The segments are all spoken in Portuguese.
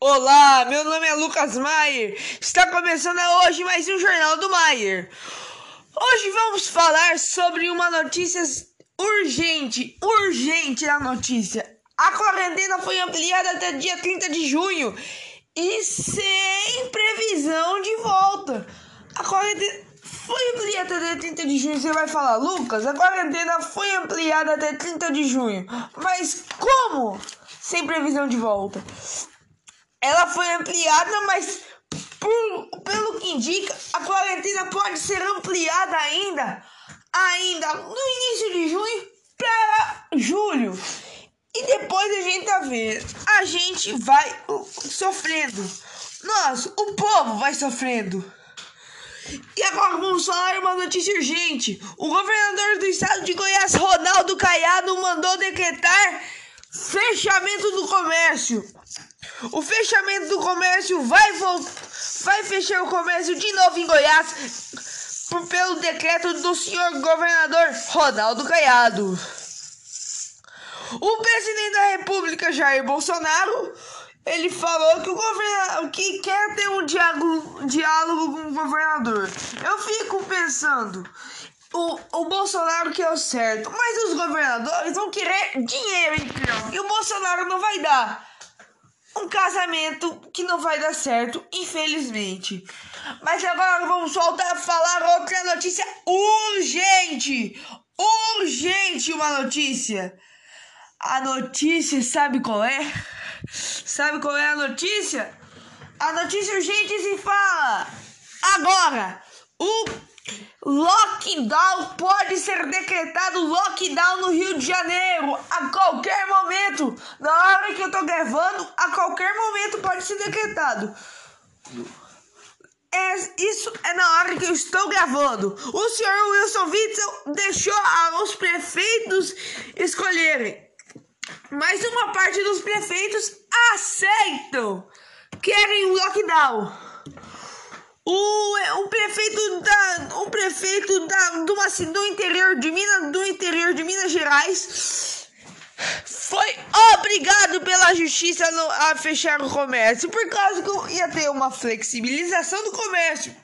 Olá, meu nome é Lucas Maier. Está começando hoje mais um Jornal do Maier. Hoje vamos falar sobre uma notícia urgente, urgente a notícia. A quarentena foi ampliada até dia 30 de junho e sem previsão de volta. A quarentena foi ampliada até 30 de junho. Você vai falar, Lucas, a quarentena foi ampliada até 30 de junho. Mas como? Sem previsão de volta ela foi ampliada, mas por, pelo que indica, a quarentena pode ser ampliada ainda, ainda no início de junho para julho. E depois a gente tá a gente vai uh, sofrendo. Nós, o povo vai sofrendo. E agora vamos falar uma notícia urgente. O governador do estado de Goiás, Ronaldo Caiado, mandou decretar fechamento do comércio. O fechamento do comércio vai vai fechar o comércio de novo em Goiás por, pelo decreto do senhor governador Ronaldo Caiado. O presidente da República Jair Bolsonaro ele falou que o governador que quer ter um diálogo, diálogo com o governador. Eu fico pensando, o, o Bolsonaro que é o certo, mas os governadores vão querer dinheiro então, e o Bolsonaro não vai dar um casamento que não vai dar certo, infelizmente. Mas agora vamos voltar a falar outra notícia urgente. Urgente uma notícia. A notícia, sabe qual é? Sabe qual é a notícia? A notícia urgente se fala agora. O Lockdown pode ser decretado lockdown no Rio de Janeiro a qualquer momento. Na hora que eu tô gravando, a qualquer momento pode ser decretado. É, isso é na hora que eu estou gravando. O senhor Wilson Witzel deixou os prefeitos escolherem. Mas uma parte dos prefeitos aceitam. Querem um lockdown. O, o prefeito da o prefeito da do, assim, do interior de Minas do interior de Minas Gerais foi obrigado pela justiça a fechar o comércio por causa que ia ter uma flexibilização do comércio.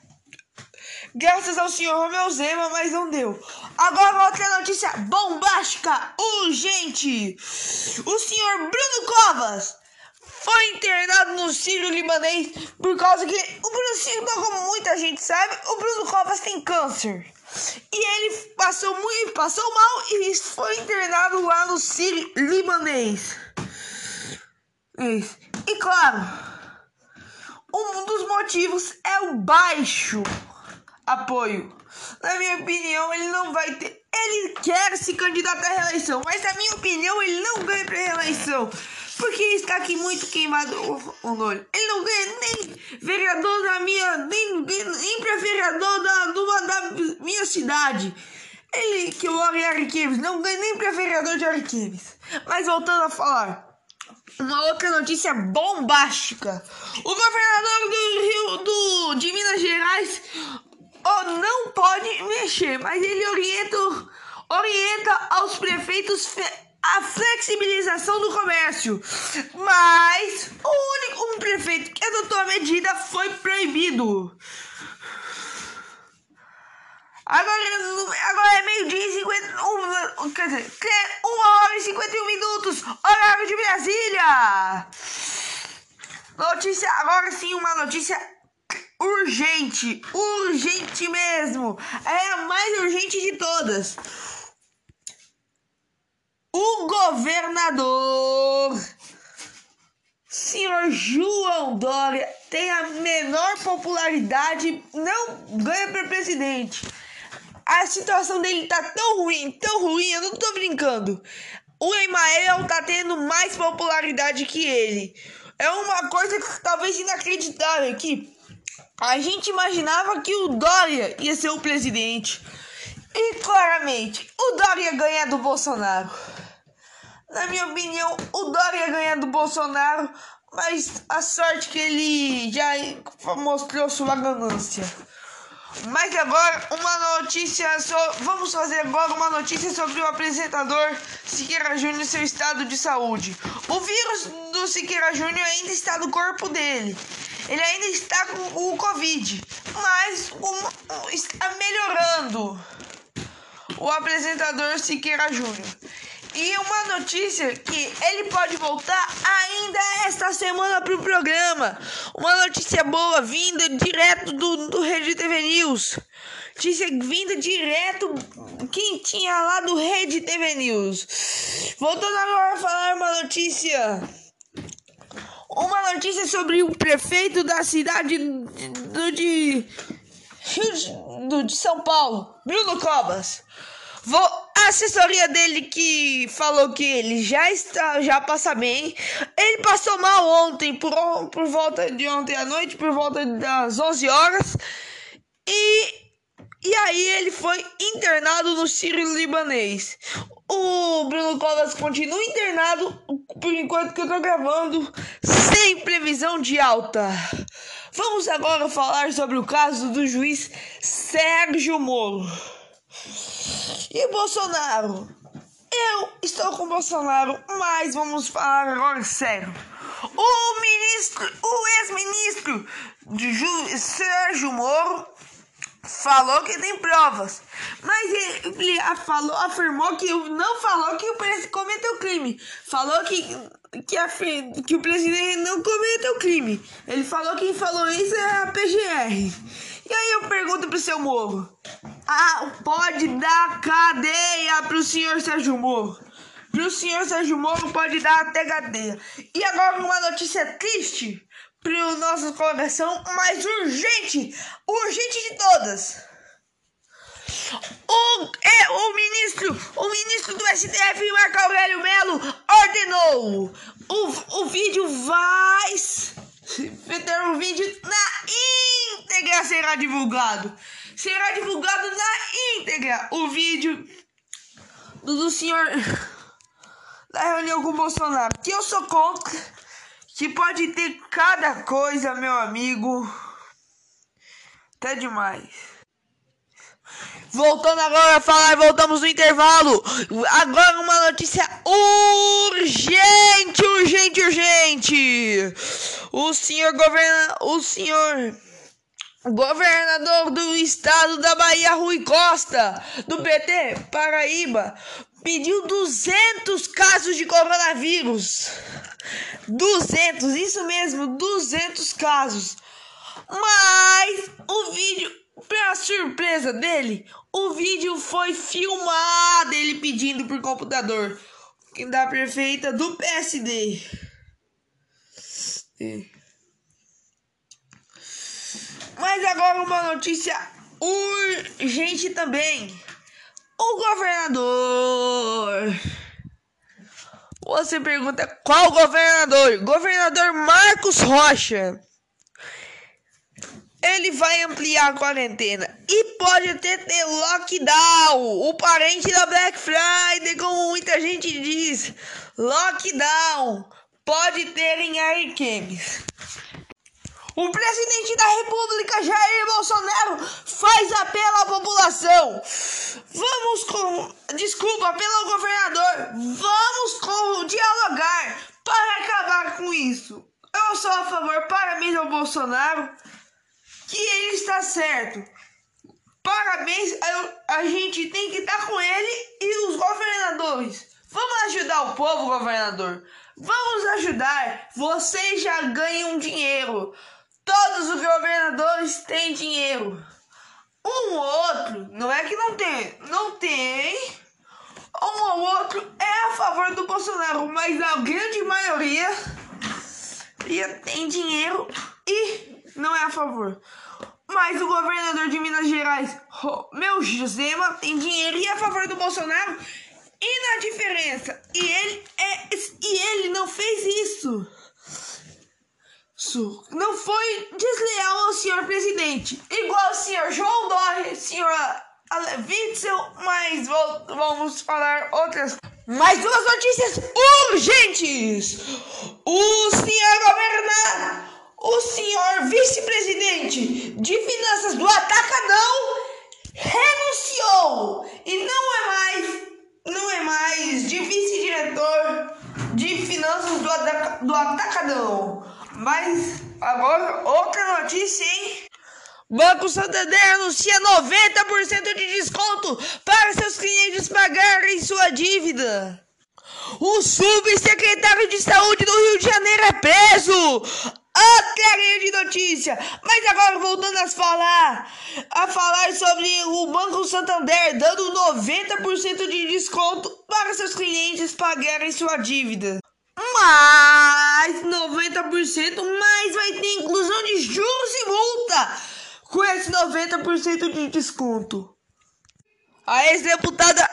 Graças ao senhor Romeu Zema, mas não deu. Agora outra notícia bombástica, urgente. O senhor Bruno Covas foi internado no Sírio Libanês por causa que o Bruno Sírio, como muita gente sabe, o Bruno Covas tem câncer. E ele passou muito, passou mal e foi internado lá no Sírio Libanês. E claro, um dos motivos é o baixo apoio. Na minha opinião, ele não vai ter. Ele quer se candidatar à reeleição, mas na minha opinião, ele não ganha para reeleição. Porque está aqui muito queimado o, o olho. Ele não ganha nem vereador da minha. Nem, nem para vereador da, uma, da minha cidade. Ele que mora em Ariquemes não ganha nem para vereador de Ariquemes. Mas voltando a falar. Uma outra notícia bombástica. O governador do Rio do, de Minas Gerais oh, não pode mexer, mas ele orienta, orienta aos prefeitos a flexibilização do comércio. Mas o único um prefeito que adotou a medida foi proibido. Agora, agora é meio-dia e 51. Quer dizer, uma hora e 51 minutos, horário de Brasília. Notícia, agora sim, uma notícia urgente, urgente mesmo. É a mais urgente de todas. O governador, senhor João Dória, tem a menor popularidade, não ganha para presidente. A situação dele tá tão ruim, tão ruim, eu não tô brincando. O Emael tá tendo mais popularidade que ele. É uma coisa que, talvez inacreditável que a gente imaginava que o Dória ia ser o presidente. E claramente, o Dória ganha do Bolsonaro. Na minha opinião, o Dória ganha do Bolsonaro, mas a sorte que ele já mostrou sua ganância. Mas agora uma notícia vamos fazer agora uma notícia sobre o apresentador Siqueira Júnior e seu estado de saúde. O vírus do Siqueira Júnior ainda está no corpo dele. Ele ainda está com o Covid, mas está melhorando. O apresentador Siqueira Júnior. E uma notícia que ele pode voltar ainda esta semana para o programa. Uma notícia boa vinda direto do, do Rede TV News. Notícia vinda direto quentinha lá do Rede TV News. Voltando agora a falar uma notícia. Uma notícia sobre o prefeito da cidade do, de, do, de São Paulo, Bruno Cobas. Vou, a assessoria dele que falou que ele já está, já passa bem. Ele passou mal ontem, por, por volta de ontem à noite, por volta das 11 horas. E, e aí ele foi internado no Sírio Libanês. O Bruno Covas continua internado por enquanto que eu tô gravando, sem previsão de alta. Vamos agora falar sobre o caso do juiz Sérgio Moro. E Bolsonaro? Eu estou com Bolsonaro, mas vamos falar agora sério. O ministro, o ex-ministro de Sérgio Moro falou que tem provas, mas ele falou, afirmou que não falou que o presidente cometeu crime, falou que que, a, que o presidente não cometeu crime. Ele falou que quem falou isso é a PGR. E aí eu pergunto pro seu Moro: ah, pode dar cadeia pro senhor Sérgio Moro. Pro senhor Sérgio Moro pode dar até cadeia. E agora uma notícia triste pro nosso coração, mas urgente, urgente de todas. O, é, o ministro, o ministro do STF, Marco Aurélio Melo, ordenou o, o vídeo vai ter um vídeo na íntegra será divulgado. Será divulgado na íntegra o vídeo do, do senhor da reunião com o Bolsonaro. Que eu sou contra. Que pode ter cada coisa, meu amigo. Até demais. Voltando agora a falar, voltamos no intervalo. Agora uma notícia urgente, urgente, urgente. O senhor governa, o senhor governador do estado da Bahia, Rui Costa, do PT Paraíba, pediu 200 casos de coronavírus. 200, isso mesmo, 200 casos. Mas o vídeo Pra surpresa dele, o vídeo foi filmado ele pedindo por computador da prefeita do PSD. Mas agora uma notícia urgente também. O governador. Você pergunta qual governador? Governador Marcos Rocha ele vai ampliar a quarentena e pode até ter lockdown, o parente da Black Friday, como muita gente diz. Lockdown pode ter em Arquemes. O presidente da República, Jair Bolsonaro, faz apelo à população. Vamos com. Desculpa, pelo governador. Vamos com, dialogar para acabar com isso. Eu sou a favor, parabéns ao Bolsonaro que ele está certo. Parabéns, a, a gente tem que estar com ele e os governadores. Vamos ajudar o povo, governador. Vamos ajudar. Vocês já ganham dinheiro. Todos os governadores têm dinheiro. Um ou outro, não é que não tem, não tem. Um ou outro é a favor do Bolsonaro, mas a grande maioria tem dinheiro e não é a favor. Mas o governador de Minas Gerais, meu Josema, tem dinheiro e é a favor do Bolsonaro. E na diferença, e ele é e ele não fez isso. Não foi desleal ao senhor presidente, igual o senhor João Dória, senhor Witzel, mas vamos falar outras. Mais duas notícias urgentes. O senhor governador o senhor vice-presidente de finanças do Atacadão renunciou e não é mais não é mais de vice-diretor de finanças do, Atac do Atacadão. Mas agora outra notícia, hein? Banco Santander anuncia 90% de desconto para seus clientes pagarem sua dívida. O subsecretário de Saúde do Rio de Janeiro é preso. Outra grande notícia. Mas agora voltando a falar, a falar sobre o Banco Santander dando 90% de desconto para seus clientes pagarem sua dívida. Mais 90%, mais vai ter inclusão de juros e multa com esse 90% de desconto. A ex-deputada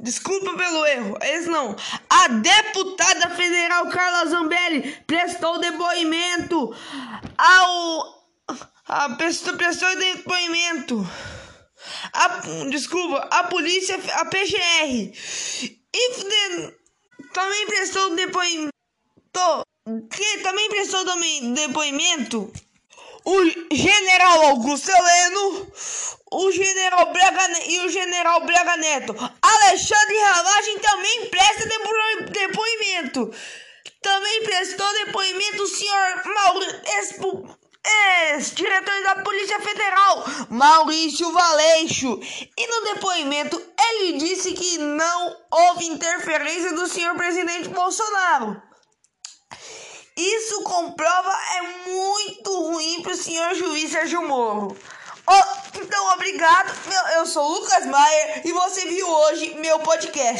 Desculpa pelo erro, esse não. A deputada federal Carla Zambelli prestou depoimento ao. A prestou, prestou depoimento. A, desculpa, a polícia, a PGR. E também prestou depoimento. Que também prestou depoimento o general Augusto Heleno, o general Braga e o general Braga Neto. Alexandre Ramagem também presta depoimento. Também prestou depoimento o senhor Maurício, ex-diretor da Polícia Federal, Maurício Valeixo. E no depoimento ele disse que não houve interferência do senhor presidente Bolsonaro. Isso comprova é muito ruim para o senhor juiz Sérgio Moro. Oh, então, obrigado. Eu sou Lucas Maier e você viu hoje meu podcast.